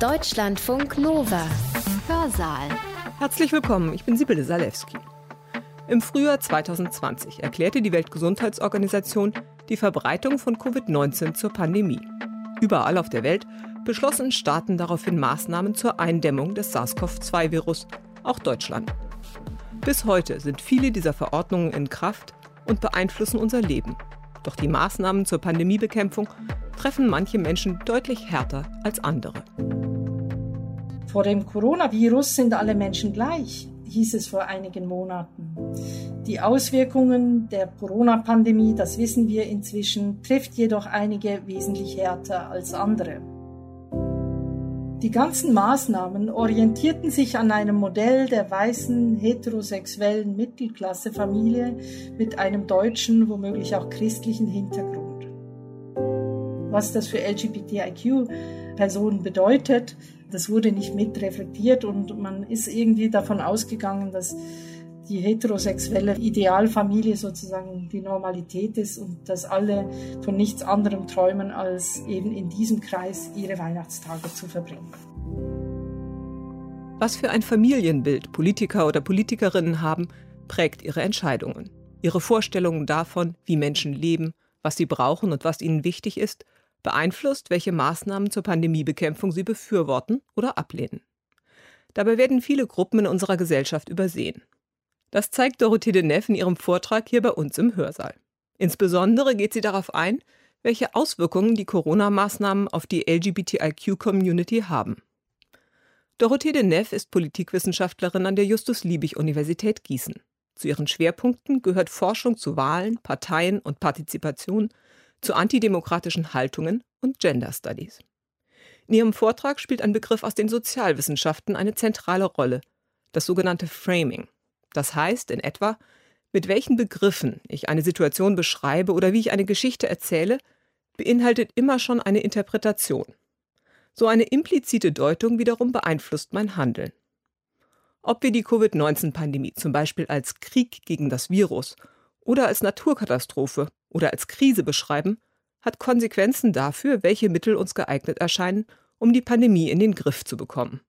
Deutschlandfunk Nova. Hörsaal. Herzlich willkommen, ich bin Sibylle Salewski. Im Frühjahr 2020 erklärte die Weltgesundheitsorganisation die Verbreitung von Covid-19 zur Pandemie. Überall auf der Welt beschlossen Staaten daraufhin Maßnahmen zur Eindämmung des SARS-CoV-2-Virus, auch Deutschland. Bis heute sind viele dieser Verordnungen in Kraft und beeinflussen unser Leben. Doch die Maßnahmen zur Pandemiebekämpfung treffen manche Menschen deutlich härter als andere. Vor dem Coronavirus sind alle Menschen gleich, hieß es vor einigen Monaten. Die Auswirkungen der Corona-Pandemie, das wissen wir inzwischen, trifft jedoch einige wesentlich härter als andere. Die ganzen Maßnahmen orientierten sich an einem Modell der weißen heterosexuellen Mittelklassefamilie mit einem deutschen, womöglich auch christlichen Hintergrund. Was das für LGBTIQ-Personen bedeutet, das wurde nicht mit reflektiert und man ist irgendwie davon ausgegangen, dass die heterosexuelle Idealfamilie sozusagen die Normalität ist und dass alle von nichts anderem träumen, als eben in diesem Kreis ihre Weihnachtstage zu verbringen. Was für ein Familienbild Politiker oder Politikerinnen haben, prägt ihre Entscheidungen. Ihre Vorstellungen davon, wie Menschen leben, was sie brauchen und was ihnen wichtig ist, beeinflusst, welche Maßnahmen zur Pandemiebekämpfung sie befürworten oder ablehnen. Dabei werden viele Gruppen in unserer Gesellschaft übersehen. Das zeigt Dorothee de Neff in ihrem Vortrag hier bei uns im Hörsaal. Insbesondere geht sie darauf ein, welche Auswirkungen die Corona-Maßnahmen auf die LGBTIQ-Community haben. Dorothee de Neff ist Politikwissenschaftlerin an der Justus-Liebig-Universität Gießen. Zu ihren Schwerpunkten gehört Forschung zu Wahlen, Parteien und Partizipation zu antidemokratischen Haltungen und Gender Studies. In ihrem Vortrag spielt ein Begriff aus den Sozialwissenschaften eine zentrale Rolle, das sogenannte Framing. Das heißt in etwa, mit welchen Begriffen ich eine Situation beschreibe oder wie ich eine Geschichte erzähle, beinhaltet immer schon eine Interpretation. So eine implizite Deutung wiederum beeinflusst mein Handeln. Ob wir die Covid-19-Pandemie zum Beispiel als Krieg gegen das Virus oder als Naturkatastrophe oder als Krise beschreiben, hat Konsequenzen dafür, welche Mittel uns geeignet erscheinen, um die Pandemie in den Griff zu bekommen.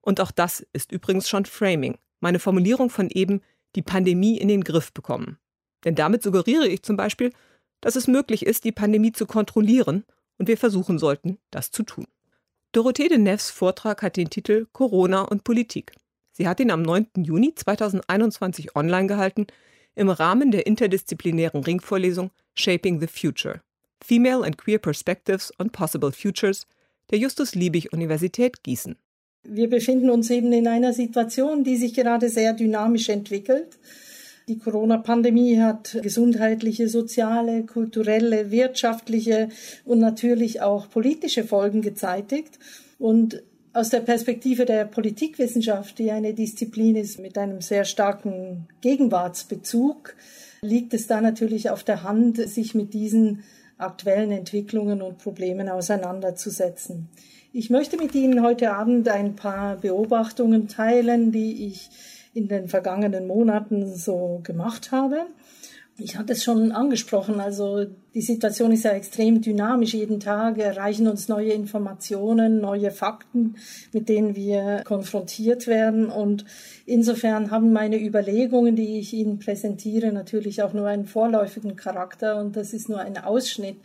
Und auch das ist übrigens schon Framing, meine Formulierung von eben die Pandemie in den Griff bekommen. Denn damit suggeriere ich zum Beispiel, dass es möglich ist, die Pandemie zu kontrollieren und wir versuchen sollten, das zu tun. Dorothee de Neffs Vortrag hat den Titel Corona und Politik. Sie hat ihn am 9. Juni 2021 online gehalten im Rahmen der interdisziplinären Ringvorlesung Shaping the Future Female and Queer Perspectives on Possible Futures der Justus-Liebig-Universität Gießen. Wir befinden uns eben in einer Situation, die sich gerade sehr dynamisch entwickelt. Die Corona-Pandemie hat gesundheitliche, soziale, kulturelle, wirtschaftliche und natürlich auch politische Folgen gezeitigt. Und aus der Perspektive der Politikwissenschaft, die eine Disziplin ist mit einem sehr starken Gegenwartsbezug, liegt es da natürlich auf der Hand, sich mit diesen aktuellen Entwicklungen und Problemen auseinanderzusetzen. Ich möchte mit Ihnen heute Abend ein paar Beobachtungen teilen, die ich in den vergangenen Monaten so gemacht habe. Ich hatte es schon angesprochen, also die Situation ist ja extrem dynamisch. Jeden Tag erreichen uns neue Informationen, neue Fakten, mit denen wir konfrontiert werden. Und insofern haben meine Überlegungen, die ich Ihnen präsentiere, natürlich auch nur einen vorläufigen Charakter. Und das ist nur ein Ausschnitt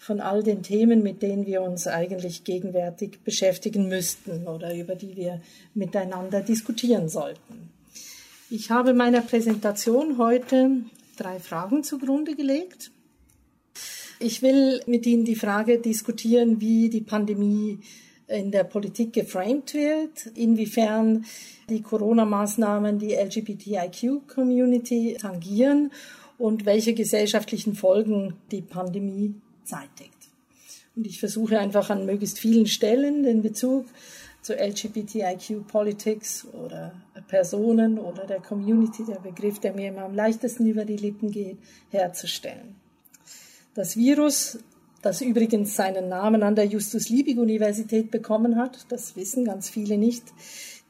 von all den Themen, mit denen wir uns eigentlich gegenwärtig beschäftigen müssten oder über die wir miteinander diskutieren sollten. Ich habe meiner Präsentation heute drei Fragen zugrunde gelegt. Ich will mit Ihnen die Frage diskutieren, wie die Pandemie in der Politik geframed wird, inwiefern die Corona-Maßnahmen die LGBTIQ-Community tangieren und welche gesellschaftlichen Folgen die Pandemie zeitigt. Und ich versuche einfach an möglichst vielen Stellen den Bezug zu LGBTIQ Politics oder Personen oder der Community, der Begriff, der mir immer am leichtesten über die Lippen geht, herzustellen. Das Virus, das übrigens seinen Namen an der Justus-Liebig-Universität bekommen hat, das wissen ganz viele nicht,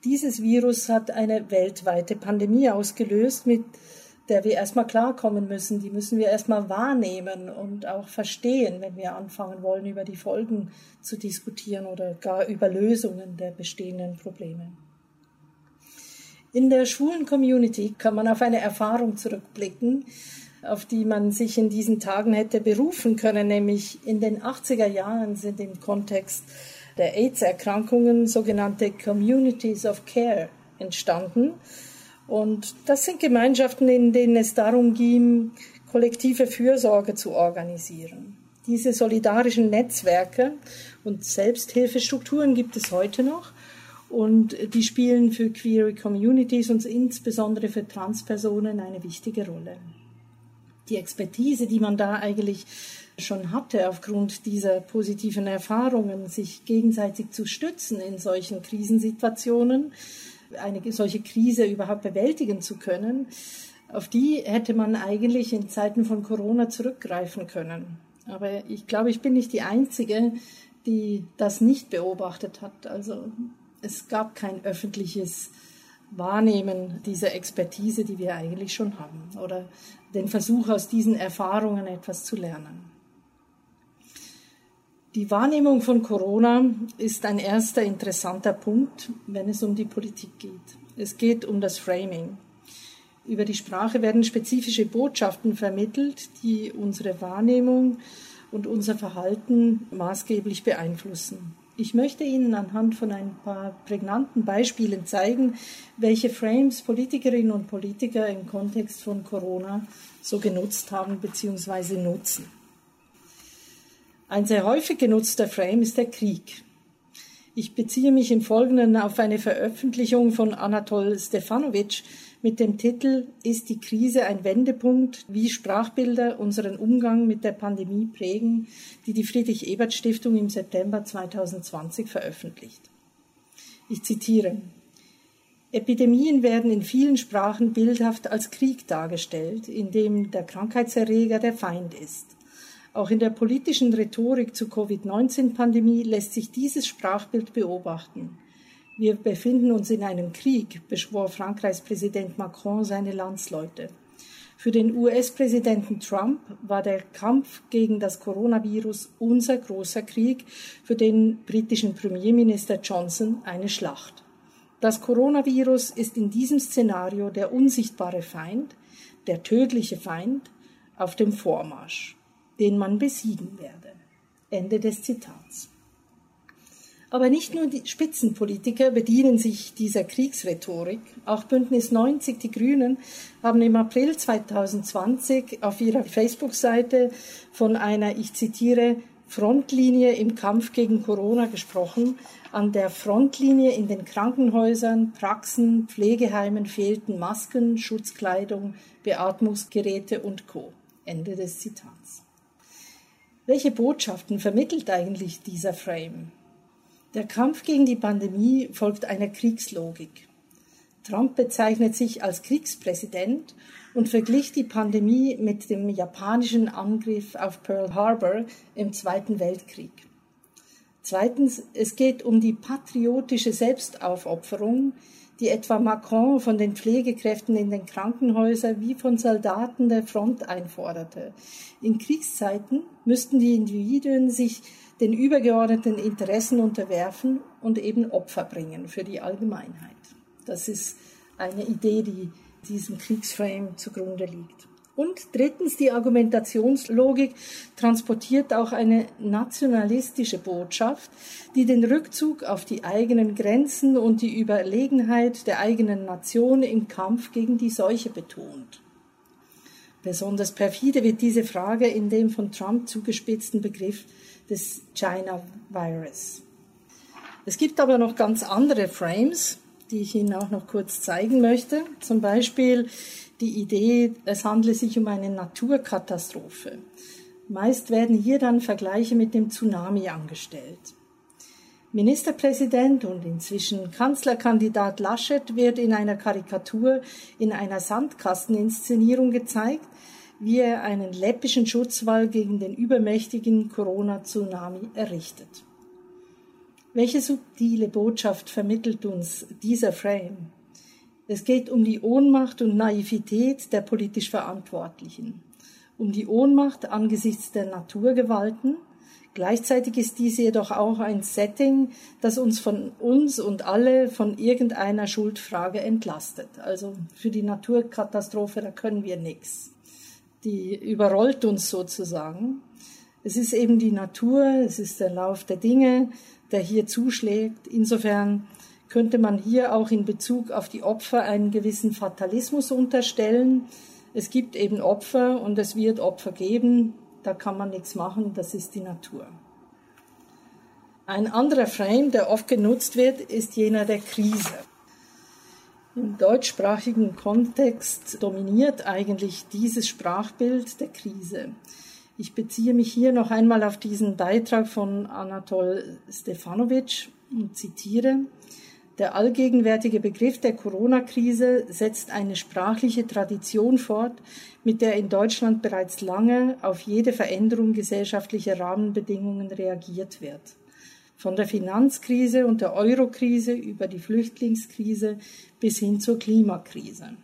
dieses Virus hat eine weltweite Pandemie ausgelöst mit der wir erstmal klarkommen müssen. Die müssen wir erstmal wahrnehmen und auch verstehen, wenn wir anfangen wollen, über die Folgen zu diskutieren oder gar über Lösungen der bestehenden Probleme. In der schwulen Community kann man auf eine Erfahrung zurückblicken, auf die man sich in diesen Tagen hätte berufen können, nämlich in den 80er Jahren sind im Kontext der AIDS-Erkrankungen sogenannte Communities of Care entstanden. Und das sind Gemeinschaften, in denen es darum ging, kollektive Fürsorge zu organisieren. Diese solidarischen Netzwerke und Selbsthilfestrukturen gibt es heute noch und die spielen für queere Communities und insbesondere für Transpersonen eine wichtige Rolle. Die Expertise, die man da eigentlich schon hatte, aufgrund dieser positiven Erfahrungen, sich gegenseitig zu stützen in solchen Krisensituationen, eine solche Krise überhaupt bewältigen zu können, auf die hätte man eigentlich in Zeiten von Corona zurückgreifen können. Aber ich glaube, ich bin nicht die Einzige, die das nicht beobachtet hat. Also es gab kein öffentliches Wahrnehmen dieser Expertise, die wir eigentlich schon haben, oder den Versuch aus diesen Erfahrungen etwas zu lernen. Die Wahrnehmung von Corona ist ein erster interessanter Punkt, wenn es um die Politik geht. Es geht um das Framing. Über die Sprache werden spezifische Botschaften vermittelt, die unsere Wahrnehmung und unser Verhalten maßgeblich beeinflussen. Ich möchte Ihnen anhand von ein paar prägnanten Beispielen zeigen, welche Frames Politikerinnen und Politiker im Kontext von Corona so genutzt haben bzw. nutzen. Ein sehr häufig genutzter Frame ist der Krieg. Ich beziehe mich im Folgenden auf eine Veröffentlichung von Anatol Stefanovic, mit dem Titel Ist die Krise ein Wendepunkt? Wie Sprachbilder unseren Umgang mit der Pandemie prägen, die die Friedrich-Ebert-Stiftung im September 2020 veröffentlicht. Ich zitiere. Epidemien werden in vielen Sprachen bildhaft als Krieg dargestellt, in dem der Krankheitserreger der Feind ist. Auch in der politischen Rhetorik zur Covid-19-Pandemie lässt sich dieses Sprachbild beobachten. Wir befinden uns in einem Krieg, beschwor Frankreichs Präsident Macron seine Landsleute. Für den US-Präsidenten Trump war der Kampf gegen das Coronavirus unser großer Krieg, für den britischen Premierminister Johnson eine Schlacht. Das Coronavirus ist in diesem Szenario der unsichtbare Feind, der tödliche Feind auf dem Vormarsch, den man besiegen werde. Ende des Zitats. Aber nicht nur die Spitzenpolitiker bedienen sich dieser Kriegsrhetorik. Auch Bündnis 90, die Grünen, haben im April 2020 auf ihrer Facebook-Seite von einer, ich zitiere, Frontlinie im Kampf gegen Corona gesprochen. An der Frontlinie in den Krankenhäusern, Praxen, Pflegeheimen fehlten Masken, Schutzkleidung, Beatmungsgeräte und Co. Ende des Zitats. Welche Botschaften vermittelt eigentlich dieser Frame? Der Kampf gegen die Pandemie folgt einer Kriegslogik. Trump bezeichnet sich als Kriegspräsident und verglich die Pandemie mit dem japanischen Angriff auf Pearl Harbor im Zweiten Weltkrieg. Zweitens, es geht um die patriotische Selbstaufopferung, die etwa Macron von den Pflegekräften in den Krankenhäusern wie von Soldaten der Front einforderte. In Kriegszeiten müssten die Individuen sich den übergeordneten Interessen unterwerfen und eben Opfer bringen für die Allgemeinheit. Das ist eine Idee, die diesem Kriegsframe zugrunde liegt. Und drittens, die Argumentationslogik transportiert auch eine nationalistische Botschaft, die den Rückzug auf die eigenen Grenzen und die Überlegenheit der eigenen Nation im Kampf gegen die Seuche betont. Besonders perfide wird diese Frage in dem von Trump zugespitzten Begriff des China Virus. Es gibt aber noch ganz andere Frames, die ich Ihnen auch noch kurz zeigen möchte. Zum Beispiel die Idee, es handle sich um eine Naturkatastrophe. Meist werden hier dann Vergleiche mit dem Tsunami angestellt. Ministerpräsident und inzwischen Kanzlerkandidat Laschet wird in einer Karikatur in einer Sandkasteninszenierung gezeigt, wie er einen läppischen Schutzwall gegen den übermächtigen Corona-Tsunami errichtet. Welche subtile Botschaft vermittelt uns dieser Frame? Es geht um die Ohnmacht und Naivität der politisch Verantwortlichen, um die Ohnmacht angesichts der Naturgewalten. Gleichzeitig ist dies jedoch auch ein Setting, das uns von uns und alle von irgendeiner Schuldfrage entlastet. Also für die Naturkatastrophe, da können wir nichts. Die überrollt uns sozusagen. Es ist eben die Natur, es ist der Lauf der Dinge, der hier zuschlägt. Insofern könnte man hier auch in Bezug auf die Opfer einen gewissen Fatalismus unterstellen. Es gibt eben Opfer und es wird Opfer geben. Da kann man nichts machen, das ist die Natur. Ein anderer Frame, der oft genutzt wird, ist jener der Krise. Im deutschsprachigen Kontext dominiert eigentlich dieses Sprachbild der Krise. Ich beziehe mich hier noch einmal auf diesen Beitrag von Anatol Stefanovic und zitiere. Der allgegenwärtige Begriff der Corona-Krise setzt eine sprachliche Tradition fort, mit der in Deutschland bereits lange auf jede Veränderung gesellschaftlicher Rahmenbedingungen reagiert wird. Von der Finanzkrise und der Eurokrise über die Flüchtlingskrise bis hin zur Klimakrise.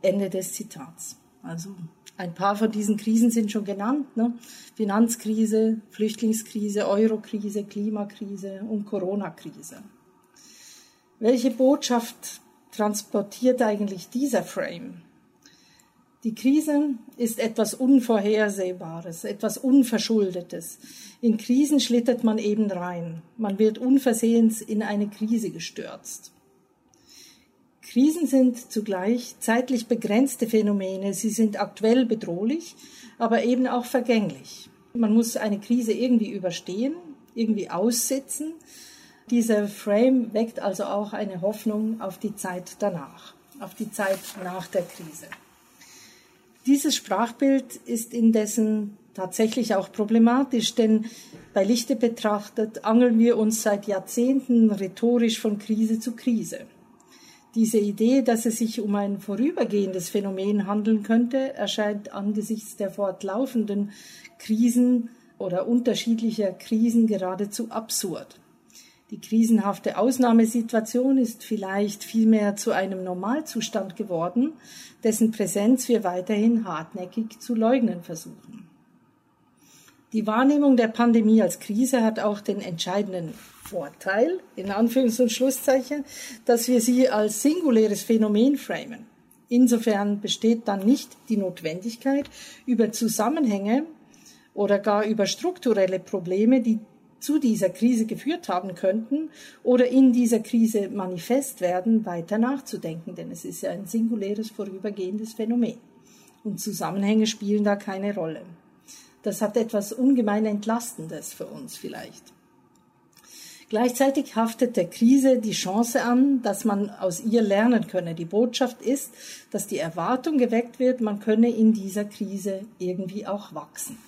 Ende des Zitats. Also ein paar von diesen Krisen sind schon genannt. Ne? Finanzkrise, Flüchtlingskrise, Eurokrise, Klimakrise und Corona-Krise. Welche Botschaft transportiert eigentlich dieser Frame? Die Krise ist etwas Unvorhersehbares, etwas Unverschuldetes. In Krisen schlittert man eben rein. Man wird unversehens in eine Krise gestürzt. Krisen sind zugleich zeitlich begrenzte Phänomene. Sie sind aktuell bedrohlich, aber eben auch vergänglich. Man muss eine Krise irgendwie überstehen, irgendwie aussitzen. Dieser Frame weckt also auch eine Hoffnung auf die Zeit danach, auf die Zeit nach der Krise. Dieses Sprachbild ist indessen tatsächlich auch problematisch, denn bei Lichte betrachtet angeln wir uns seit Jahrzehnten rhetorisch von Krise zu Krise. Diese Idee, dass es sich um ein vorübergehendes Phänomen handeln könnte, erscheint angesichts der fortlaufenden Krisen oder unterschiedlicher Krisen geradezu absurd. Die krisenhafte Ausnahmesituation ist vielleicht vielmehr zu einem Normalzustand geworden, dessen Präsenz wir weiterhin hartnäckig zu leugnen versuchen. Die Wahrnehmung der Pandemie als Krise hat auch den entscheidenden Vorteil, in Anführungs- und Schlusszeichen, dass wir sie als singuläres Phänomen framen. Insofern besteht dann nicht die Notwendigkeit, über Zusammenhänge oder gar über strukturelle Probleme, die zu dieser Krise geführt haben könnten oder in dieser Krise manifest werden, weiter nachzudenken, denn es ist ja ein singuläres vorübergehendes Phänomen. Und Zusammenhänge spielen da keine Rolle. Das hat etwas ungemein Entlastendes für uns vielleicht. Gleichzeitig haftet der Krise die Chance an, dass man aus ihr lernen könne. Die Botschaft ist, dass die Erwartung geweckt wird, man könne in dieser Krise irgendwie auch wachsen.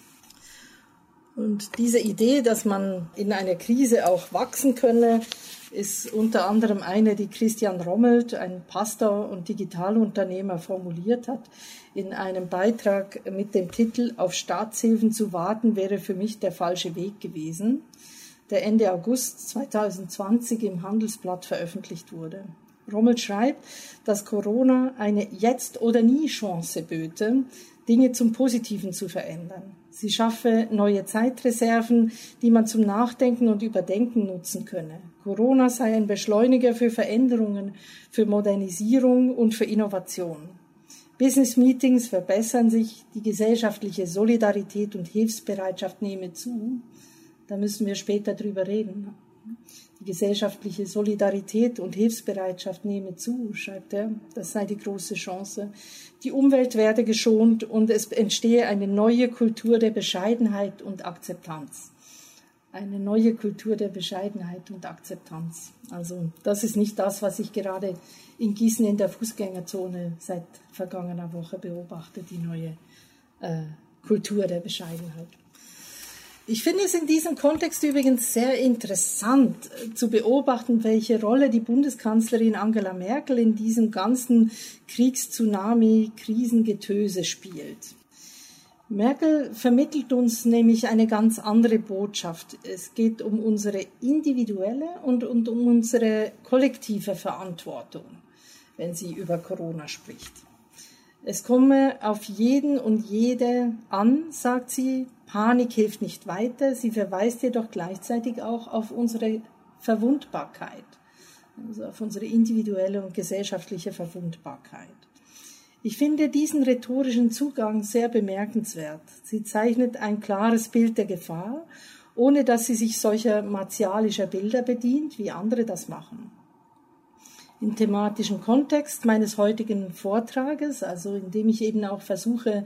Und diese Idee, dass man in einer Krise auch wachsen könne, ist unter anderem eine, die Christian Rommelt, ein Pastor und Digitalunternehmer, formuliert hat. In einem Beitrag mit dem Titel Auf Staatshilfen zu warten wäre für mich der falsche Weg gewesen der Ende August 2020 im Handelsblatt veröffentlicht wurde. Rommel schreibt, dass Corona eine Jetzt- oder Nie-Chance böte, Dinge zum Positiven zu verändern. Sie schaffe neue Zeitreserven, die man zum Nachdenken und Überdenken nutzen könne. Corona sei ein Beschleuniger für Veränderungen, für Modernisierung und für Innovation. Business Meetings verbessern sich, die gesellschaftliche Solidarität und Hilfsbereitschaft nehme zu. Da müssen wir später drüber reden. Die gesellschaftliche Solidarität und Hilfsbereitschaft nehme zu, schreibt er. Das sei die große Chance. Die Umwelt werde geschont und es entstehe eine neue Kultur der Bescheidenheit und Akzeptanz. Eine neue Kultur der Bescheidenheit und Akzeptanz. Also das ist nicht das, was ich gerade in Gießen in der Fußgängerzone seit vergangener Woche beobachte, die neue äh, Kultur der Bescheidenheit. Ich finde es in diesem Kontext übrigens sehr interessant äh, zu beobachten, welche Rolle die Bundeskanzlerin Angela Merkel in diesem ganzen Kriegstsunami, Krisengetöse spielt. Merkel vermittelt uns nämlich eine ganz andere Botschaft. Es geht um unsere individuelle und, und um unsere kollektive Verantwortung. wenn sie über Corona spricht. Es komme auf jeden und jede an, sagt sie. Panik hilft nicht weiter. Sie verweist jedoch gleichzeitig auch auf unsere Verwundbarkeit, also auf unsere individuelle und gesellschaftliche Verwundbarkeit. Ich finde diesen rhetorischen Zugang sehr bemerkenswert. Sie zeichnet ein klares Bild der Gefahr, ohne dass sie sich solcher martialischer Bilder bedient, wie andere das machen. Im thematischen Kontext meines heutigen Vortrages, also indem ich eben auch versuche,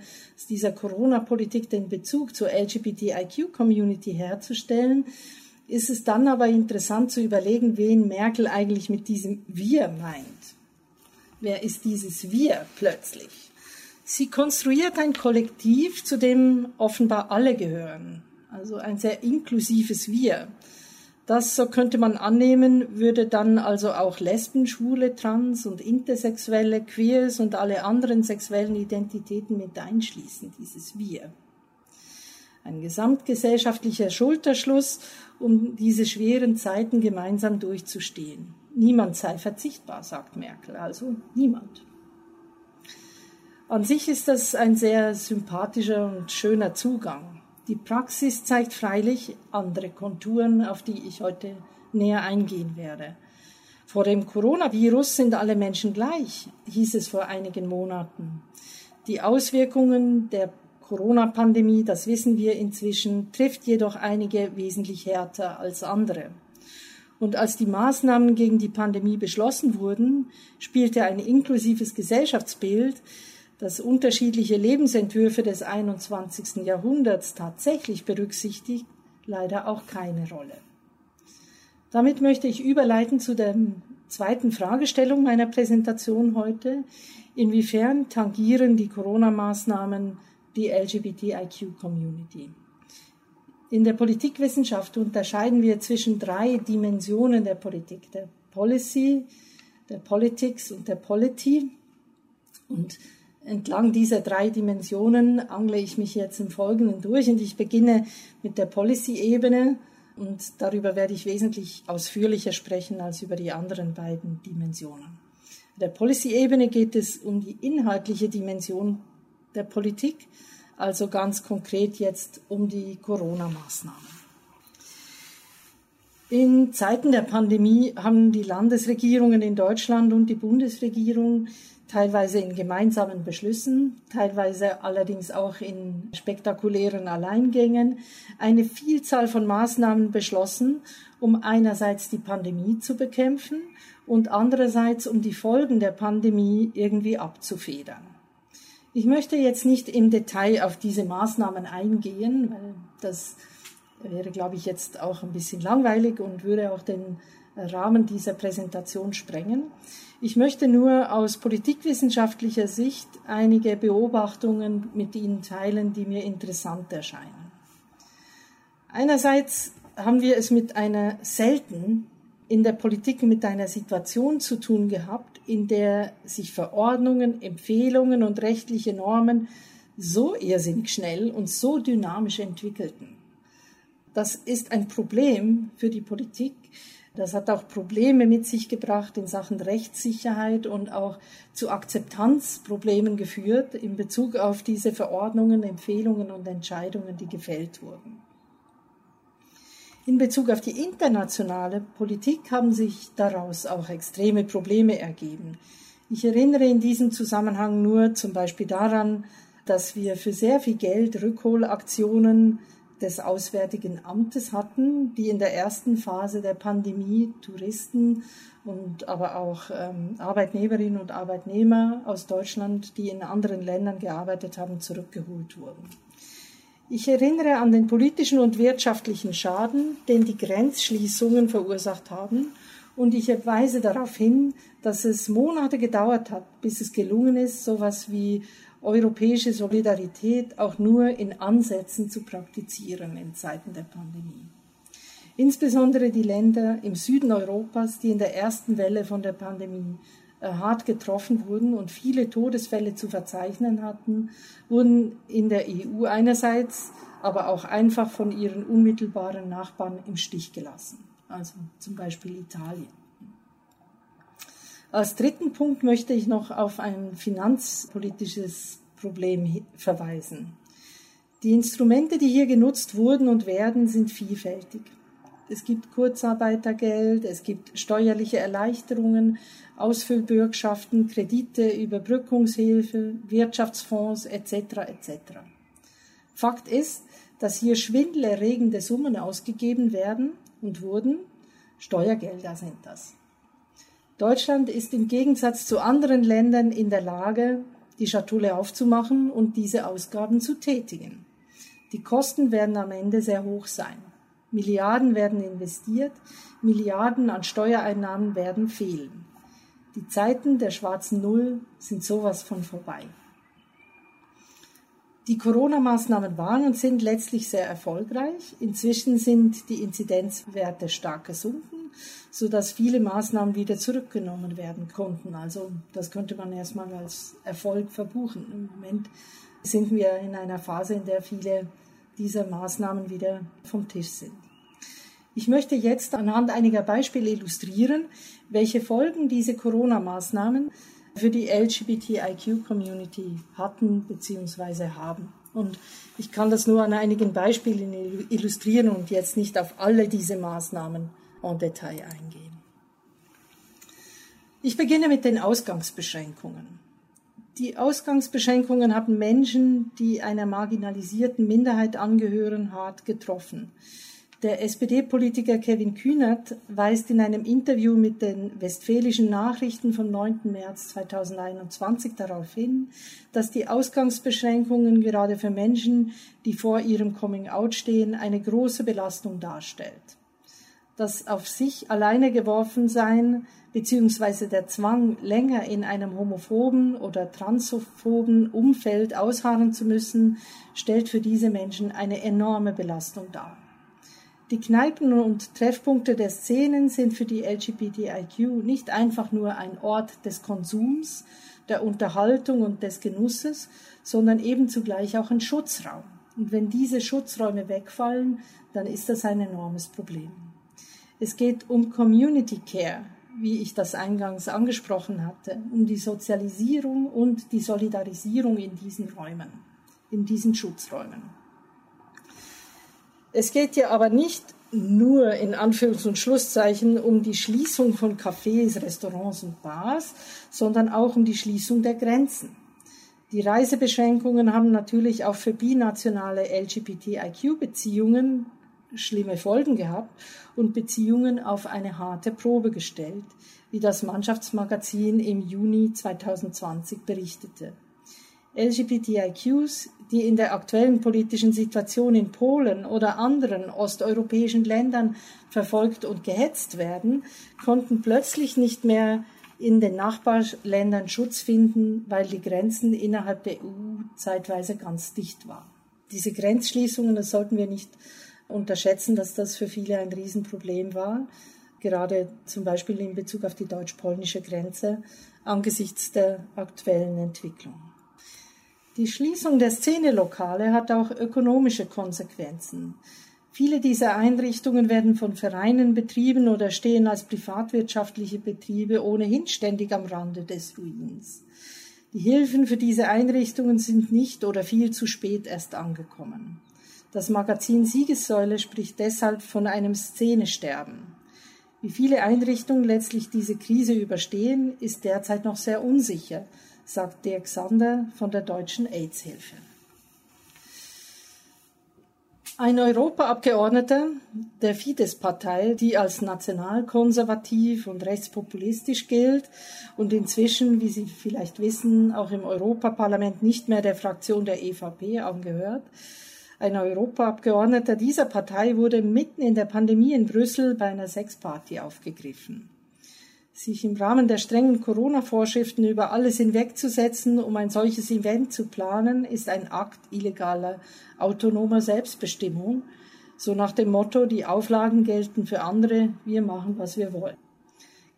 dieser Corona-Politik den Bezug zur LGBTIQ-Community herzustellen, ist es dann aber interessant zu überlegen, wen Merkel eigentlich mit diesem Wir meint. Wer ist dieses Wir plötzlich? Sie konstruiert ein Kollektiv, zu dem offenbar alle gehören, also ein sehr inklusives Wir. Das, so könnte man annehmen, würde dann also auch Lesben, Schwule, Trans und Intersexuelle, Queers und alle anderen sexuellen Identitäten mit einschließen, dieses Wir. Ein gesamtgesellschaftlicher Schulterschluss, um diese schweren Zeiten gemeinsam durchzustehen. Niemand sei verzichtbar, sagt Merkel, also niemand. An sich ist das ein sehr sympathischer und schöner Zugang. Die Praxis zeigt freilich andere Konturen, auf die ich heute näher eingehen werde. Vor dem Coronavirus sind alle Menschen gleich, hieß es vor einigen Monaten. Die Auswirkungen der Corona-Pandemie, das wissen wir inzwischen, trifft jedoch einige wesentlich härter als andere. Und als die Maßnahmen gegen die Pandemie beschlossen wurden, spielte ein inklusives Gesellschaftsbild, das unterschiedliche Lebensentwürfe des 21. Jahrhunderts tatsächlich berücksichtigt, leider auch keine Rolle. Damit möchte ich überleiten zu der zweiten Fragestellung meiner Präsentation heute. Inwiefern tangieren die Corona-Maßnahmen die LGBTIQ-Community? In der Politikwissenschaft unterscheiden wir zwischen drei Dimensionen der Politik, der Policy, der Politics und der Polity. Und entlang dieser drei Dimensionen angle ich mich jetzt im Folgenden durch und ich beginne mit der Policy-Ebene und darüber werde ich wesentlich ausführlicher sprechen als über die anderen beiden Dimensionen. Der Policy-Ebene geht es um die inhaltliche Dimension der Politik also ganz konkret jetzt um die Corona-Maßnahmen. In Zeiten der Pandemie haben die Landesregierungen in Deutschland und die Bundesregierung teilweise in gemeinsamen Beschlüssen, teilweise allerdings auch in spektakulären Alleingängen, eine Vielzahl von Maßnahmen beschlossen, um einerseits die Pandemie zu bekämpfen und andererseits um die Folgen der Pandemie irgendwie abzufedern. Ich möchte jetzt nicht im Detail auf diese Maßnahmen eingehen, weil das wäre, glaube ich, jetzt auch ein bisschen langweilig und würde auch den Rahmen dieser Präsentation sprengen. Ich möchte nur aus politikwissenschaftlicher Sicht einige Beobachtungen mit Ihnen teilen, die mir interessant erscheinen. Einerseits haben wir es mit einer selten in der Politik mit einer Situation zu tun gehabt, in der sich Verordnungen, Empfehlungen und rechtliche Normen so irrsinnig schnell und so dynamisch entwickelten. Das ist ein Problem für die Politik. Das hat auch Probleme mit sich gebracht in Sachen Rechtssicherheit und auch zu Akzeptanzproblemen geführt in Bezug auf diese Verordnungen, Empfehlungen und Entscheidungen, die gefällt wurden. In Bezug auf die internationale Politik haben sich daraus auch extreme Probleme ergeben. Ich erinnere in diesem Zusammenhang nur zum Beispiel daran, dass wir für sehr viel Geld Rückholaktionen des Auswärtigen Amtes hatten, die in der ersten Phase der Pandemie Touristen und aber auch ähm, Arbeitnehmerinnen und Arbeitnehmer aus Deutschland, die in anderen Ländern gearbeitet haben, zurückgeholt wurden. Ich erinnere an den politischen und wirtschaftlichen Schaden, den die Grenzschließungen verursacht haben, und ich weise darauf hin, dass es Monate gedauert hat, bis es gelungen ist, sowas wie europäische Solidarität auch nur in Ansätzen zu praktizieren in Zeiten der Pandemie. Insbesondere die Länder im Süden Europas, die in der ersten Welle von der Pandemie äh, hart getroffen wurden und viele Todesfälle zu verzeichnen hatten, wurden in der EU einerseits, aber auch einfach von ihren unmittelbaren Nachbarn im Stich gelassen, also zum Beispiel Italien. Als dritten Punkt möchte ich noch auf ein finanzpolitisches Problem verweisen. Die Instrumente, die hier genutzt wurden und werden, sind vielfältig. Es gibt Kurzarbeitergeld, es gibt steuerliche Erleichterungen, Ausfüllbürgschaften, Kredite, Überbrückungshilfe, Wirtschaftsfonds etc. etc. Fakt ist, dass hier schwindelerregende Summen ausgegeben werden und wurden. Steuergelder sind das. Deutschland ist im Gegensatz zu anderen Ländern in der Lage, die Schatulle aufzumachen und diese Ausgaben zu tätigen. Die Kosten werden am Ende sehr hoch sein. Milliarden werden investiert, Milliarden an Steuereinnahmen werden fehlen. Die Zeiten der schwarzen Null sind sowas von vorbei. Die Corona-Maßnahmen waren und sind letztlich sehr erfolgreich. Inzwischen sind die Inzidenzwerte stark gesunken, sodass viele Maßnahmen wieder zurückgenommen werden konnten. Also das könnte man erstmal als Erfolg verbuchen. Im Moment sind wir in einer Phase, in der viele dieser Maßnahmen wieder vom Tisch sind. Ich möchte jetzt anhand einiger Beispiele illustrieren, welche Folgen diese Corona-Maßnahmen für die LGBTIQ-Community hatten bzw. haben. Und ich kann das nur an einigen Beispielen illustrieren und jetzt nicht auf alle diese Maßnahmen en Detail eingehen. Ich beginne mit den Ausgangsbeschränkungen. Die Ausgangsbeschränkungen haben Menschen, die einer marginalisierten Minderheit angehören, hart getroffen. Der SPD-Politiker Kevin Kühnert weist in einem Interview mit den Westfälischen Nachrichten vom 9. März 2021 darauf hin, dass die Ausgangsbeschränkungen gerade für Menschen, die vor ihrem Coming-out stehen, eine große Belastung darstellt. Das auf sich alleine geworfen sein bzw. der Zwang, länger in einem homophoben oder transphoben Umfeld ausharren zu müssen, stellt für diese Menschen eine enorme Belastung dar. Die Kneipen und Treffpunkte der Szenen sind für die LGBTIQ nicht einfach nur ein Ort des Konsums, der Unterhaltung und des Genusses, sondern eben zugleich auch ein Schutzraum. Und wenn diese Schutzräume wegfallen, dann ist das ein enormes Problem. Es geht um Community Care, wie ich das eingangs angesprochen hatte, um die Sozialisierung und die Solidarisierung in diesen Räumen, in diesen Schutzräumen. Es geht ja aber nicht nur in Anführungs- und Schlusszeichen um die Schließung von Cafés, Restaurants und Bars, sondern auch um die Schließung der Grenzen. Die Reisebeschränkungen haben natürlich auch für binationale LGBTIQ-Beziehungen schlimme Folgen gehabt und Beziehungen auf eine harte Probe gestellt, wie das Mannschaftsmagazin im Juni 2020 berichtete. LGBTIQs, die in der aktuellen politischen Situation in Polen oder anderen osteuropäischen Ländern verfolgt und gehetzt werden, konnten plötzlich nicht mehr in den Nachbarländern Schutz finden, weil die Grenzen innerhalb der EU zeitweise ganz dicht waren. Diese Grenzschließungen, das sollten wir nicht unterschätzen, dass das für viele ein Riesenproblem war, gerade zum Beispiel in Bezug auf die deutsch-polnische Grenze angesichts der aktuellen Entwicklung. Die Schließung der Szenelokale hat auch ökonomische Konsequenzen. Viele dieser Einrichtungen werden von Vereinen betrieben oder stehen als privatwirtschaftliche Betriebe ohnehin ständig am Rande des Ruins. Die Hilfen für diese Einrichtungen sind nicht oder viel zu spät erst angekommen. Das Magazin Siegessäule spricht deshalb von einem Szenesterben. Wie viele Einrichtungen letztlich diese Krise überstehen, ist derzeit noch sehr unsicher sagt Dirk Sander von der Deutschen AIDS-Hilfe. Ein Europaabgeordneter der Fidesz-Partei, die als nationalkonservativ und rechtspopulistisch gilt und inzwischen, wie Sie vielleicht wissen, auch im Europaparlament nicht mehr der Fraktion der EVP angehört, ein Europaabgeordneter dieser Partei wurde mitten in der Pandemie in Brüssel bei einer Sexparty aufgegriffen sich im Rahmen der strengen Corona-Vorschriften über alles hinwegzusetzen, um ein solches Event zu planen, ist ein Akt illegaler autonomer Selbstbestimmung, so nach dem Motto, die Auflagen gelten für andere, wir machen, was wir wollen.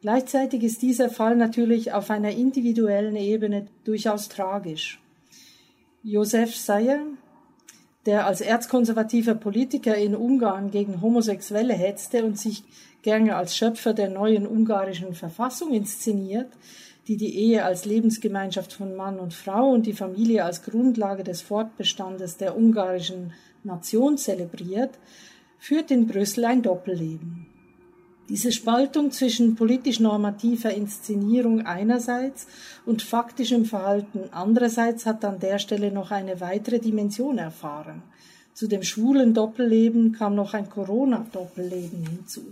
Gleichzeitig ist dieser Fall natürlich auf einer individuellen Ebene durchaus tragisch. Josef Sayer, der als erzkonservativer Politiker in Ungarn gegen Homosexuelle hetzte und sich gerne als Schöpfer der neuen ungarischen Verfassung inszeniert, die die Ehe als Lebensgemeinschaft von Mann und Frau und die Familie als Grundlage des Fortbestandes der ungarischen Nation zelebriert, führt in Brüssel ein Doppelleben. Diese Spaltung zwischen politisch normativer Inszenierung einerseits und faktischem Verhalten andererseits hat an der Stelle noch eine weitere Dimension erfahren. Zu dem schwulen Doppelleben kam noch ein Corona-Doppelleben hinzu.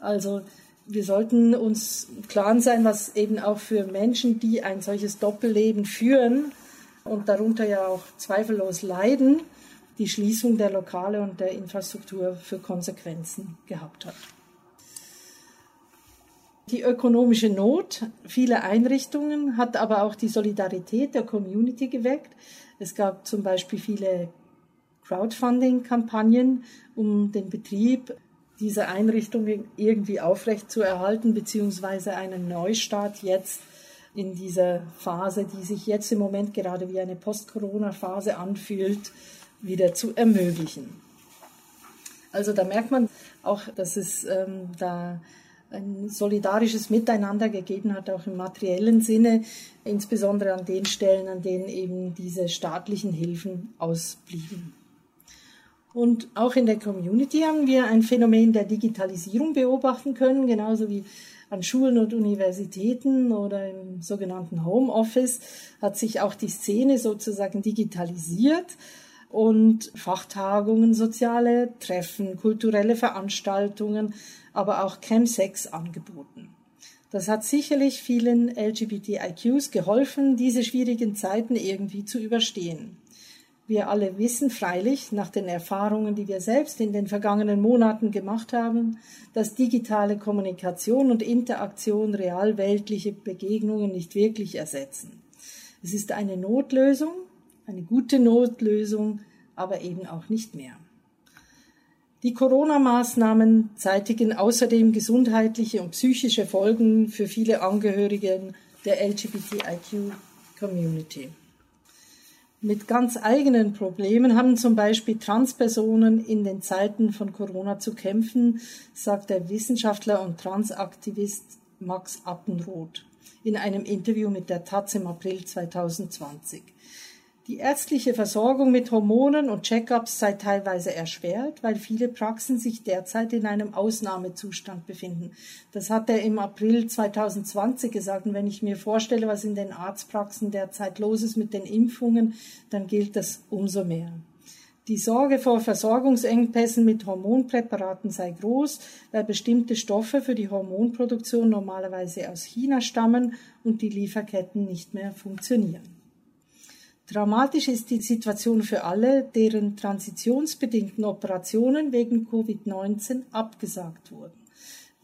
Also wir sollten uns klar sein, was eben auch für Menschen, die ein solches Doppelleben führen und darunter ja auch zweifellos leiden, die Schließung der Lokale und der Infrastruktur für Konsequenzen gehabt hat. Die ökonomische Not vieler Einrichtungen hat aber auch die Solidarität der Community geweckt. Es gab zum Beispiel viele Crowdfunding-Kampagnen, um den Betrieb dieser Einrichtungen irgendwie aufrecht zu erhalten, beziehungsweise einen Neustart jetzt in dieser Phase, die sich jetzt im Moment gerade wie eine Post-Corona-Phase anfühlt, wieder zu ermöglichen. Also da merkt man auch, dass es ähm, da ein solidarisches Miteinander gegeben hat, auch im materiellen Sinne, insbesondere an den Stellen, an denen eben diese staatlichen Hilfen ausblieben. Und auch in der Community haben wir ein Phänomen der Digitalisierung beobachten können, genauso wie an Schulen und Universitäten oder im sogenannten Homeoffice hat sich auch die Szene sozusagen digitalisiert und Fachtagungen, soziale Treffen, kulturelle Veranstaltungen, aber auch Chemsex angeboten. Das hat sicherlich vielen LGBTIQs geholfen, diese schwierigen Zeiten irgendwie zu überstehen. Wir alle wissen freilich nach den Erfahrungen, die wir selbst in den vergangenen Monaten gemacht haben, dass digitale Kommunikation und Interaktion realweltliche Begegnungen nicht wirklich ersetzen. Es ist eine Notlösung, eine gute Notlösung, aber eben auch nicht mehr. Die Corona-Maßnahmen zeitigen außerdem gesundheitliche und psychische Folgen für viele Angehörige der LGBTIQ-Community. Mit ganz eigenen Problemen haben zum Beispiel Transpersonen in den Zeiten von Corona zu kämpfen, sagt der Wissenschaftler und Transaktivist Max Appenroth in einem Interview mit der Taz im April 2020. Die ärztliche Versorgung mit Hormonen und Check-ups sei teilweise erschwert, weil viele Praxen sich derzeit in einem Ausnahmezustand befinden. Das hat er im April 2020 gesagt. Und wenn ich mir vorstelle, was in den Arztpraxen derzeit los ist mit den Impfungen, dann gilt das umso mehr. Die Sorge vor Versorgungsengpässen mit Hormonpräparaten sei groß, weil bestimmte Stoffe für die Hormonproduktion normalerweise aus China stammen und die Lieferketten nicht mehr funktionieren. Dramatisch ist die Situation für alle, deren transitionsbedingten Operationen wegen Covid-19 abgesagt wurden,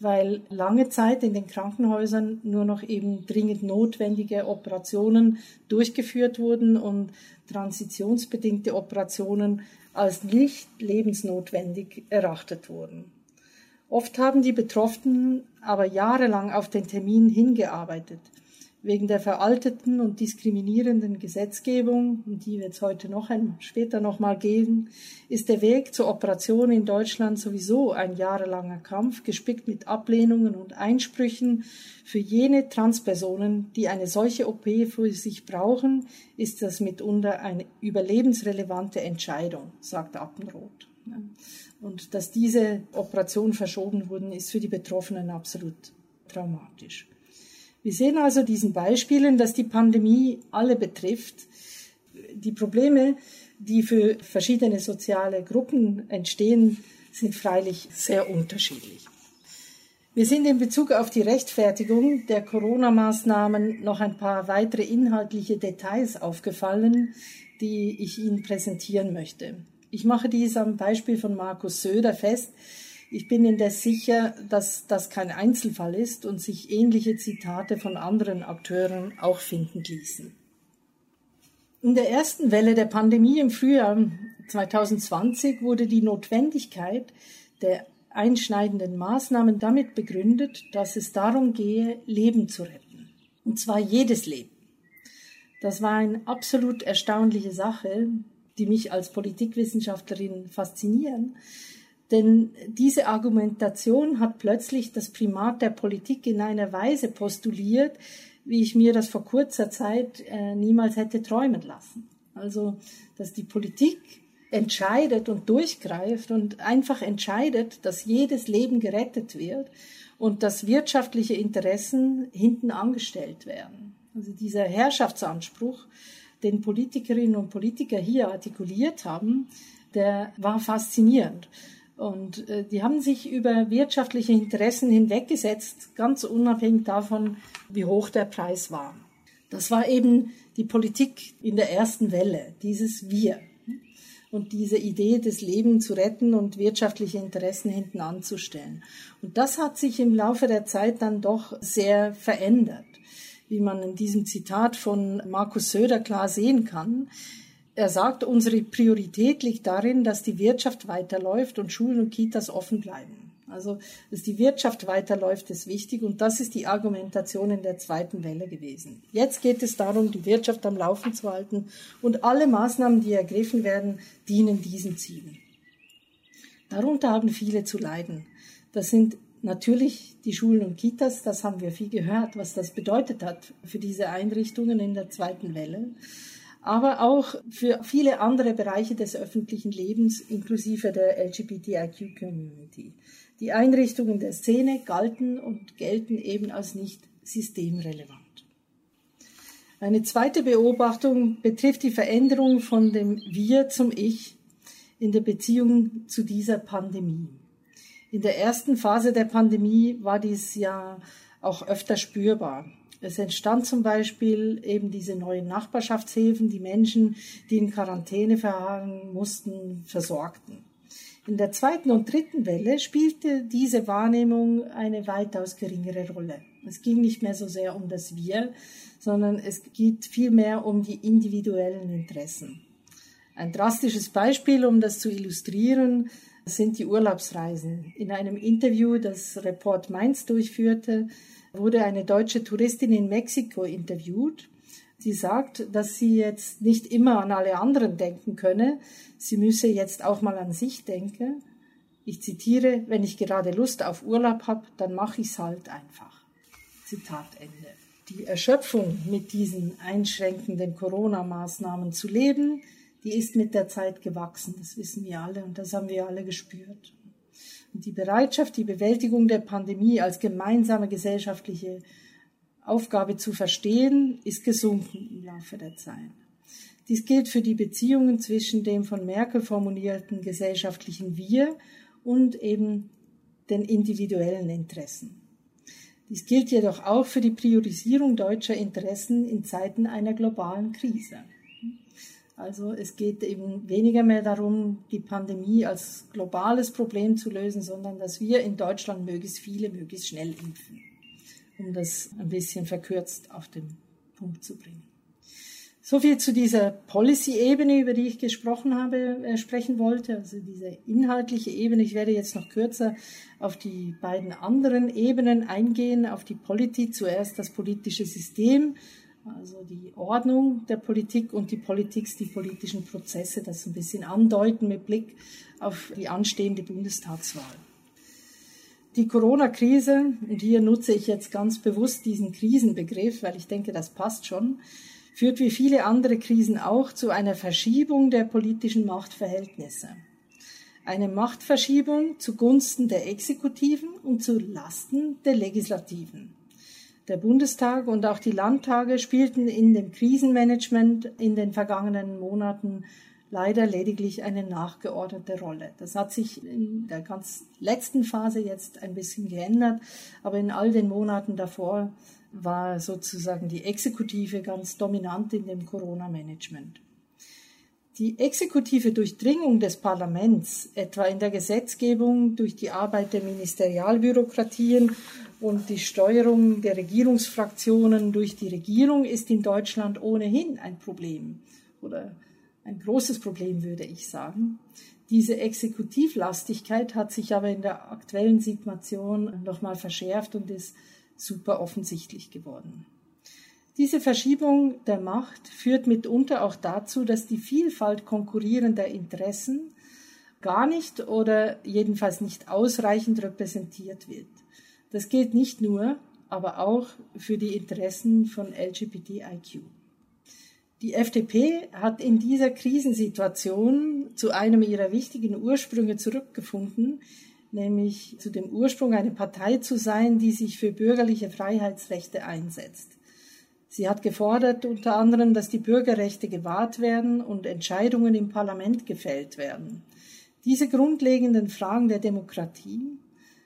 weil lange Zeit in den Krankenhäusern nur noch eben dringend notwendige Operationen durchgeführt wurden und transitionsbedingte Operationen als nicht lebensnotwendig erachtet wurden. Oft haben die Betroffenen aber jahrelang auf den Termin hingearbeitet – wegen der veralteten und diskriminierenden Gesetzgebung, um die wir jetzt heute noch ein, später noch mal gehen, ist der Weg zur Operation in Deutschland sowieso ein jahrelanger Kampf, gespickt mit Ablehnungen und Einsprüchen. Für jene Transpersonen, die eine solche OP für sich brauchen, ist das mitunter eine überlebensrelevante Entscheidung, sagt Appenroth. Und dass diese Operation verschoben wurden, ist für die Betroffenen absolut dramatisch. Wir sehen also diesen Beispielen, dass die Pandemie alle betrifft. Die Probleme, die für verschiedene soziale Gruppen entstehen, sind freilich sehr unterschiedlich. Wir sind in Bezug auf die Rechtfertigung der Corona-Maßnahmen noch ein paar weitere inhaltliche Details aufgefallen, die ich Ihnen präsentieren möchte. Ich mache dies am Beispiel von Markus Söder fest, ich bin indes sicher, dass das kein Einzelfall ist und sich ähnliche Zitate von anderen Akteuren auch finden ließen. In der ersten Welle der Pandemie im Frühjahr 2020 wurde die Notwendigkeit der einschneidenden Maßnahmen damit begründet, dass es darum gehe, Leben zu retten. Und zwar jedes Leben. Das war eine absolut erstaunliche Sache, die mich als Politikwissenschaftlerin faszinieren. Denn diese Argumentation hat plötzlich das Primat der Politik in einer Weise postuliert, wie ich mir das vor kurzer Zeit äh, niemals hätte träumen lassen. Also, dass die Politik entscheidet und durchgreift und einfach entscheidet, dass jedes Leben gerettet wird und dass wirtschaftliche Interessen hinten angestellt werden. Also dieser Herrschaftsanspruch, den Politikerinnen und Politiker hier artikuliert haben, der war faszinierend. Und äh, die haben sich über wirtschaftliche Interessen hinweggesetzt, ganz unabhängig davon, wie hoch der Preis war. Das war eben die Politik in der ersten Welle, dieses Wir und diese Idee des Lebens zu retten und wirtschaftliche Interessen hinten anzustellen. Und das hat sich im Laufe der Zeit dann doch sehr verändert, wie man in diesem Zitat von Markus Söder klar sehen kann. Er sagt, unsere Priorität liegt darin, dass die Wirtschaft weiterläuft und Schulen und Kitas offen bleiben. Also, dass die Wirtschaft weiterläuft, ist wichtig und das ist die Argumentation in der zweiten Welle gewesen. Jetzt geht es darum, die Wirtschaft am Laufen zu halten und alle Maßnahmen, die ergriffen werden, dienen diesen Zielen. Darunter haben viele zu leiden. Das sind natürlich die Schulen und Kitas, das haben wir viel gehört, was das bedeutet hat für diese Einrichtungen in der zweiten Welle aber auch für viele andere Bereiche des öffentlichen Lebens, inklusive der LGBTIQ-Community. Die Einrichtungen der Szene galten und gelten eben als nicht systemrelevant. Eine zweite Beobachtung betrifft die Veränderung von dem Wir zum Ich in der Beziehung zu dieser Pandemie. In der ersten Phase der Pandemie war dies ja auch öfter spürbar. Es entstand zum Beispiel eben diese neuen Nachbarschaftshilfen, die Menschen, die in Quarantäne verharren mussten, versorgten. In der zweiten und dritten Welle spielte diese Wahrnehmung eine weitaus geringere Rolle. Es ging nicht mehr so sehr um das Wir, sondern es geht vielmehr um die individuellen Interessen. Ein drastisches Beispiel, um das zu illustrieren, sind die Urlaubsreisen. In einem Interview, das Report Mainz durchführte, wurde eine deutsche Touristin in Mexiko interviewt Sie sagt, dass sie jetzt nicht immer an alle anderen denken könne. Sie müsse jetzt auch mal an sich denken. Ich zitiere, wenn ich gerade Lust auf Urlaub habe, dann mache ich es halt einfach. Zitat Ende. Die Erschöpfung mit diesen einschränkenden Corona-Maßnahmen zu leben, die ist mit der Zeit gewachsen. Das wissen wir alle und das haben wir alle gespürt. Die Bereitschaft, die Bewältigung der Pandemie als gemeinsame gesellschaftliche Aufgabe zu verstehen, ist gesunken im Laufe der Zeit. Dies gilt für die Beziehungen zwischen dem von Merkel formulierten gesellschaftlichen Wir und eben den individuellen Interessen. Dies gilt jedoch auch für die Priorisierung deutscher Interessen in Zeiten einer globalen Krise. Also es geht eben weniger mehr darum, die Pandemie als globales Problem zu lösen, sondern dass wir in Deutschland möglichst viele, möglichst schnell impfen um das ein bisschen verkürzt auf den Punkt zu bringen. So viel zu dieser Policy-Ebene, über die ich gesprochen habe, äh, sprechen wollte, also diese inhaltliche Ebene. Ich werde jetzt noch kürzer auf die beiden anderen Ebenen eingehen, auf die Politik, zuerst das politische System, also die Ordnung der Politik und die Politik, die politischen Prozesse, das ein bisschen andeuten mit Blick auf die anstehende Bundestagswahl. Die Corona-Krise, und hier nutze ich jetzt ganz bewusst diesen Krisenbegriff, weil ich denke, das passt schon, führt wie viele andere Krisen auch zu einer Verschiebung der politischen Machtverhältnisse. Eine Machtverschiebung zugunsten der Exekutiven und zu Lasten der Legislativen. Der Bundestag und auch die Landtage spielten in dem Krisenmanagement in den vergangenen Monaten leider lediglich eine nachgeordnete Rolle. Das hat sich in der ganz letzten Phase jetzt ein bisschen geändert, aber in all den Monaten davor war sozusagen die Exekutive ganz dominant in dem Corona-Management. Die exekutive Durchdringung des Parlaments, etwa in der Gesetzgebung durch die Arbeit der Ministerialbürokratien und die Steuerung der Regierungsfraktionen durch die Regierung, ist in Deutschland ohnehin ein Problem oder ein großes Problem, würde ich sagen. Diese Exekutivlastigkeit hat sich aber in der aktuellen Situation nochmal verschärft und ist super offensichtlich geworden. Diese Verschiebung der Macht führt mitunter auch dazu, dass die Vielfalt konkurrierender Interessen gar nicht oder jedenfalls nicht ausreichend repräsentiert wird. Das gilt nicht nur, aber auch für die Interessen von LGBTIQ. Die FDP hat in dieser Krisensituation zu einem ihrer wichtigen Ursprünge zurückgefunden, nämlich zu dem Ursprung, eine Partei zu sein, die sich für bürgerliche Freiheitsrechte einsetzt. Sie hat gefordert unter anderem, dass die Bürgerrechte gewahrt werden und Entscheidungen im Parlament gefällt werden. Diese grundlegenden Fragen der Demokratie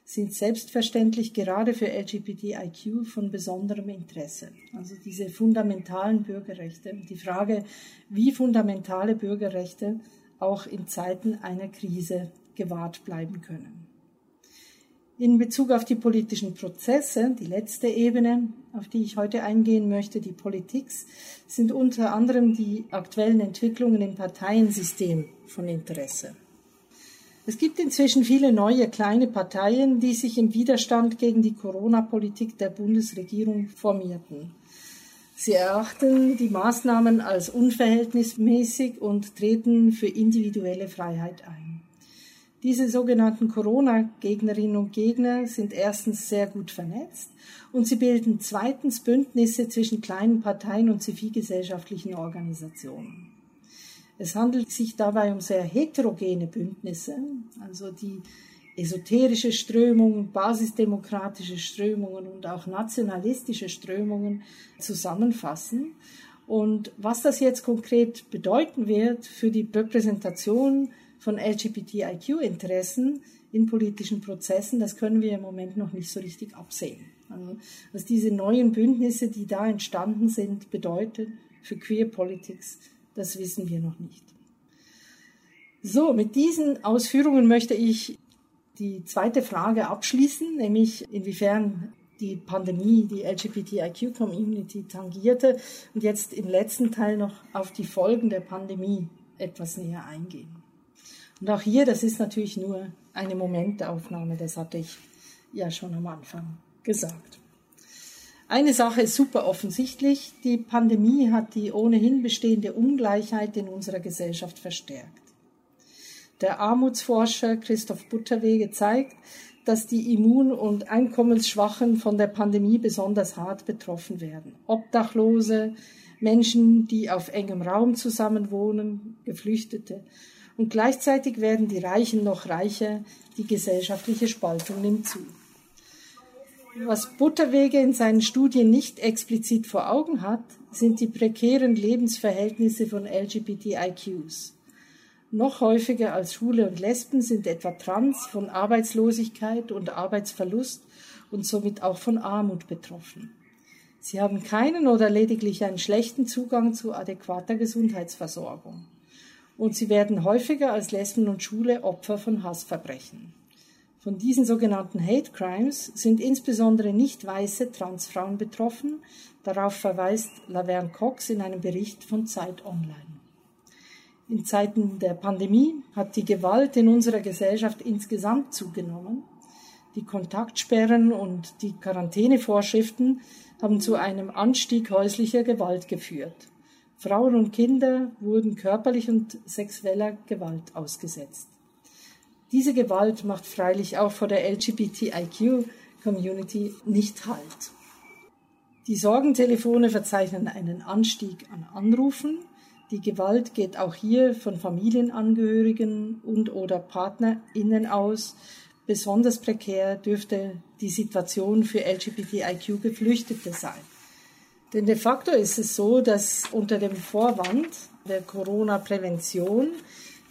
sind selbstverständlich gerade für LGBTIQ von besonderem Interesse. Also diese fundamentalen Bürgerrechte. Die Frage, wie fundamentale Bürgerrechte auch in Zeiten einer Krise gewahrt bleiben können. In Bezug auf die politischen Prozesse, die letzte Ebene, auf die ich heute eingehen möchte, die Politik, sind unter anderem die aktuellen Entwicklungen im Parteiensystem von Interesse. Es gibt inzwischen viele neue kleine Parteien, die sich im Widerstand gegen die Corona-Politik der Bundesregierung formierten. Sie erachten die Maßnahmen als unverhältnismäßig und treten für individuelle Freiheit ein. Diese sogenannten Corona-Gegnerinnen und Gegner sind erstens sehr gut vernetzt und sie bilden zweitens Bündnisse zwischen kleinen Parteien und zivilgesellschaftlichen Organisationen. Es handelt sich dabei um sehr heterogene Bündnisse, also die esoterische Strömungen, basisdemokratische Strömungen und auch nationalistische Strömungen zusammenfassen. Und was das jetzt konkret bedeuten wird für die Repräsentation von LGBTIQ-Interessen in politischen Prozessen, das können wir im Moment noch nicht so richtig absehen. Also, was diese neuen Bündnisse, die da entstanden sind, bedeuten für Queer Politics, das wissen wir noch nicht. So, mit diesen Ausführungen möchte ich die zweite Frage abschließen, nämlich inwiefern die Pandemie die LGBTIQ-Community tangierte und jetzt im letzten Teil noch auf die Folgen der Pandemie etwas näher eingehen. Und auch hier, das ist natürlich nur eine Momentaufnahme, das hatte ich ja schon am Anfang gesagt. Eine Sache ist super offensichtlich, die Pandemie hat die ohnehin bestehende Ungleichheit in unserer Gesellschaft verstärkt. Der Armutsforscher Christoph Butterwege zeigt, dass die Immun- und Einkommensschwachen von der Pandemie besonders hart betroffen werden. Obdachlose, Menschen, die auf engem Raum zusammenwohnen, Geflüchtete und gleichzeitig werden die Reichen noch reicher, die gesellschaftliche Spaltung nimmt zu. Was Butterwege in seinen Studien nicht explizit vor Augen hat, sind die prekären Lebensverhältnisse von LGBTIQs. Noch häufiger als Schwule und Lesben sind etwa Trans von Arbeitslosigkeit und Arbeitsverlust und somit auch von Armut betroffen. Sie haben keinen oder lediglich einen schlechten Zugang zu adäquater Gesundheitsversorgung und sie werden häufiger als Lesben und Schule Opfer von Hassverbrechen. Von diesen sogenannten Hate Crimes sind insbesondere nicht weiße Transfrauen betroffen. Darauf verweist Laverne Cox in einem Bericht von Zeit Online. In Zeiten der Pandemie hat die Gewalt in unserer Gesellschaft insgesamt zugenommen. Die Kontaktsperren und die Quarantänevorschriften haben zu einem Anstieg häuslicher Gewalt geführt. Frauen und Kinder wurden körperlich und sexueller Gewalt ausgesetzt. Diese Gewalt macht freilich auch vor der LGBTIQ-Community nicht Halt. Die Sorgentelefone verzeichnen einen Anstieg an Anrufen. Die Gewalt geht auch hier von Familienangehörigen und oder PartnerInnen aus. Besonders prekär dürfte die Situation für LGBTIQ-Geflüchtete sein. Denn de facto ist es so, dass unter dem Vorwand der Corona-Prävention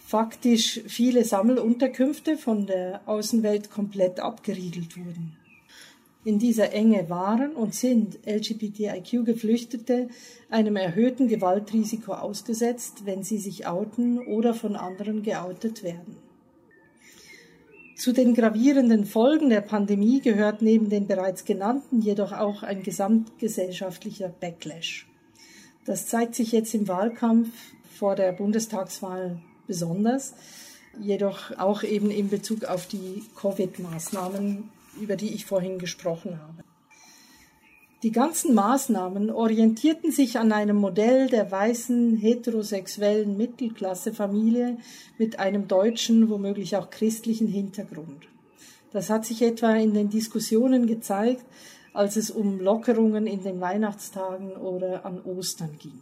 faktisch viele Sammelunterkünfte von der Außenwelt komplett abgeriegelt wurden. In dieser Enge waren und sind LGBTIQ-Geflüchtete einem erhöhten Gewaltrisiko ausgesetzt, wenn sie sich outen oder von anderen geoutet werden. Zu den gravierenden Folgen der Pandemie gehört neben den bereits genannten jedoch auch ein gesamtgesellschaftlicher Backlash. Das zeigt sich jetzt im Wahlkampf vor der Bundestagswahl besonders, jedoch auch eben in Bezug auf die Covid-Maßnahmen, über die ich vorhin gesprochen habe. Die ganzen Maßnahmen orientierten sich an einem Modell der weißen heterosexuellen Mittelklassefamilie mit einem deutschen, womöglich auch christlichen Hintergrund. Das hat sich etwa in den Diskussionen gezeigt, als es um Lockerungen in den Weihnachtstagen oder an Ostern ging.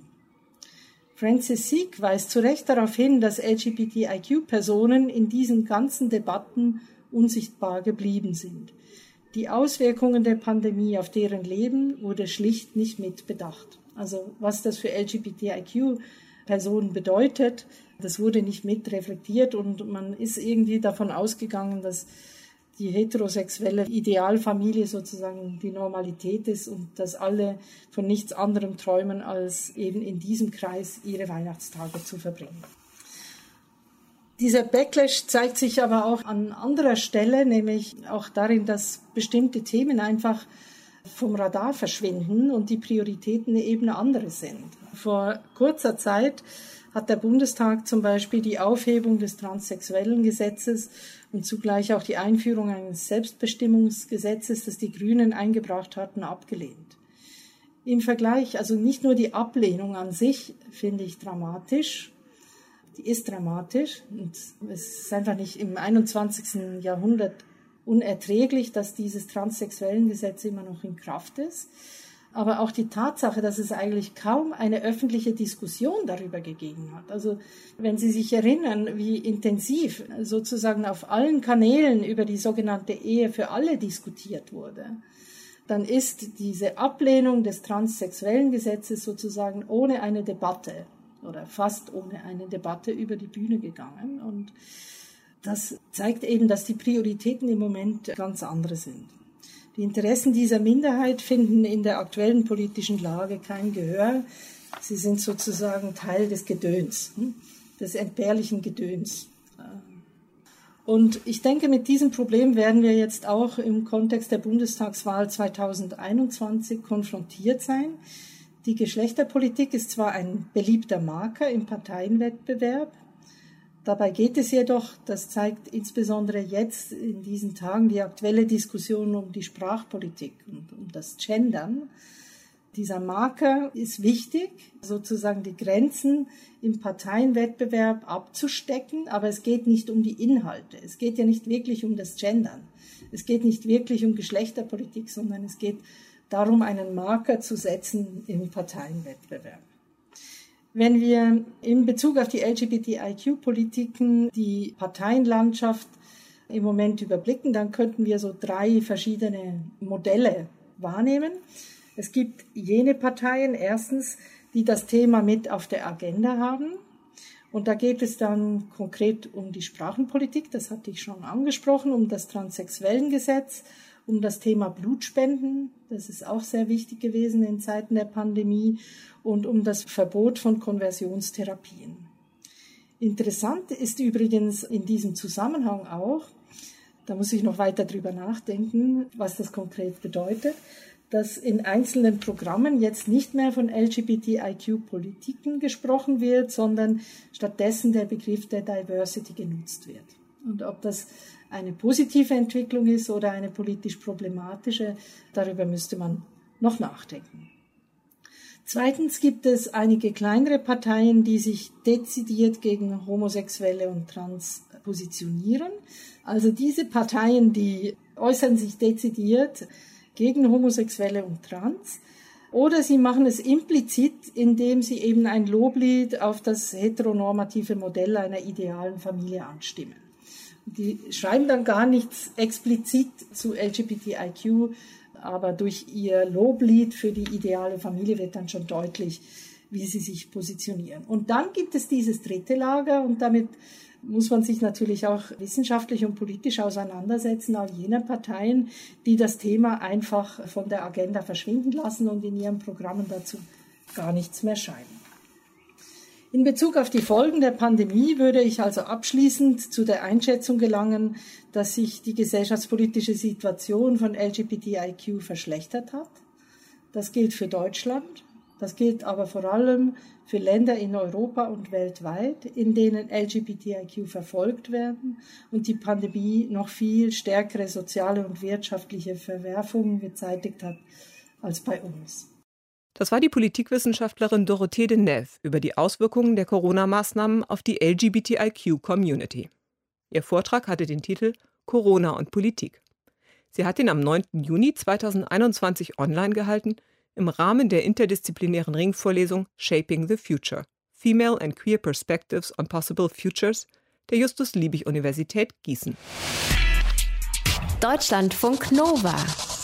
Francis Sieg weist zu Recht darauf hin, dass LGBTIQ-Personen in diesen ganzen Debatten unsichtbar geblieben sind. Die Auswirkungen der Pandemie auf deren Leben wurde schlicht nicht mitbedacht. Also was das für LGBTIQ-Personen bedeutet, das wurde nicht mit reflektiert und man ist irgendwie davon ausgegangen, dass die heterosexuelle Idealfamilie sozusagen die Normalität ist und dass alle von nichts anderem träumen, als eben in diesem Kreis ihre Weihnachtstage zu verbringen. Dieser Backlash zeigt sich aber auch an anderer Stelle, nämlich auch darin, dass bestimmte Themen einfach vom Radar verschwinden und die Prioritäten eben andere sind. Vor kurzer Zeit hat der Bundestag zum Beispiel die Aufhebung des transsexuellen Gesetzes und zugleich auch die Einführung eines Selbstbestimmungsgesetzes, das die Grünen eingebracht hatten, abgelehnt. Im Vergleich, also nicht nur die Ablehnung an sich finde ich dramatisch, die ist dramatisch und es ist einfach nicht im 21. Jahrhundert unerträglich, dass dieses transsexuellen Gesetz immer noch in Kraft ist. Aber auch die Tatsache, dass es eigentlich kaum eine öffentliche Diskussion darüber gegeben hat. Also wenn Sie sich erinnern, wie intensiv sozusagen auf allen Kanälen über die sogenannte Ehe für alle diskutiert wurde, dann ist diese Ablehnung des transsexuellen Gesetzes sozusagen ohne eine Debatte oder fast ohne eine Debatte über die Bühne gegangen. Und das zeigt eben, dass die Prioritäten im Moment ganz andere sind. Die Interessen dieser Minderheit finden in der aktuellen politischen Lage kein Gehör. Sie sind sozusagen Teil des Gedöns, hm, des entbehrlichen Gedöns. Und ich denke, mit diesem Problem werden wir jetzt auch im Kontext der Bundestagswahl 2021 konfrontiert sein. Die Geschlechterpolitik ist zwar ein beliebter Marker im Parteienwettbewerb, dabei geht es jedoch, das zeigt insbesondere jetzt in diesen Tagen die aktuelle Diskussion um die Sprachpolitik und um das Gendern. Dieser Marker ist wichtig, sozusagen die Grenzen im Parteienwettbewerb abzustecken, aber es geht nicht um die Inhalte. Es geht ja nicht wirklich um das Gendern. Es geht nicht wirklich um Geschlechterpolitik, sondern es geht darum, einen Marker zu setzen im Parteienwettbewerb. Wenn wir in Bezug auf die LGBTIQ-Politiken die Parteienlandschaft im Moment überblicken, dann könnten wir so drei verschiedene Modelle wahrnehmen. Es gibt jene Parteien, erstens, die das Thema mit auf der Agenda haben. Und da geht es dann konkret um die Sprachenpolitik, das hatte ich schon angesprochen, um das Transsexuellengesetz, um das Thema Blutspenden, das ist auch sehr wichtig gewesen in Zeiten der Pandemie, und um das Verbot von Konversionstherapien. Interessant ist übrigens in diesem Zusammenhang auch, da muss ich noch weiter drüber nachdenken, was das konkret bedeutet, dass in einzelnen Programmen jetzt nicht mehr von LGBTIQ-Politiken gesprochen wird, sondern stattdessen der Begriff der Diversity genutzt wird. Und ob das eine positive Entwicklung ist oder eine politisch problematische, darüber müsste man noch nachdenken. Zweitens gibt es einige kleinere Parteien, die sich dezidiert gegen Homosexuelle und Trans positionieren. Also diese Parteien, die äußern sich dezidiert gegen Homosexuelle und Trans. Oder sie machen es implizit, indem sie eben ein Loblied auf das heteronormative Modell einer idealen Familie anstimmen. Die schreiben dann gar nichts explizit zu LGBTIQ, aber durch ihr Loblied für die ideale Familie wird dann schon deutlich, wie sie sich positionieren. Und dann gibt es dieses dritte Lager und damit muss man sich natürlich auch wissenschaftlich und politisch auseinandersetzen, all jener Parteien, die das Thema einfach von der Agenda verschwinden lassen und in ihren Programmen dazu gar nichts mehr schreiben. In Bezug auf die Folgen der Pandemie würde ich also abschließend zu der Einschätzung gelangen, dass sich die gesellschaftspolitische Situation von LGBTIQ verschlechtert hat. Das gilt für Deutschland, das gilt aber vor allem für Länder in Europa und weltweit, in denen LGBTIQ verfolgt werden und die Pandemie noch viel stärkere soziale und wirtschaftliche Verwerfungen gezeitigt hat als bei uns. Das war die Politikwissenschaftlerin Dorothee de Neve über die Auswirkungen der Corona-Maßnahmen auf die LGBTIQ-Community. Ihr Vortrag hatte den Titel Corona und Politik. Sie hat ihn am 9. Juni 2021 online gehalten im Rahmen der interdisziplinären Ringvorlesung Shaping the Future Female and Queer Perspectives on Possible Futures der Justus-Liebig-Universität Gießen. Deutschlandfunk Nova.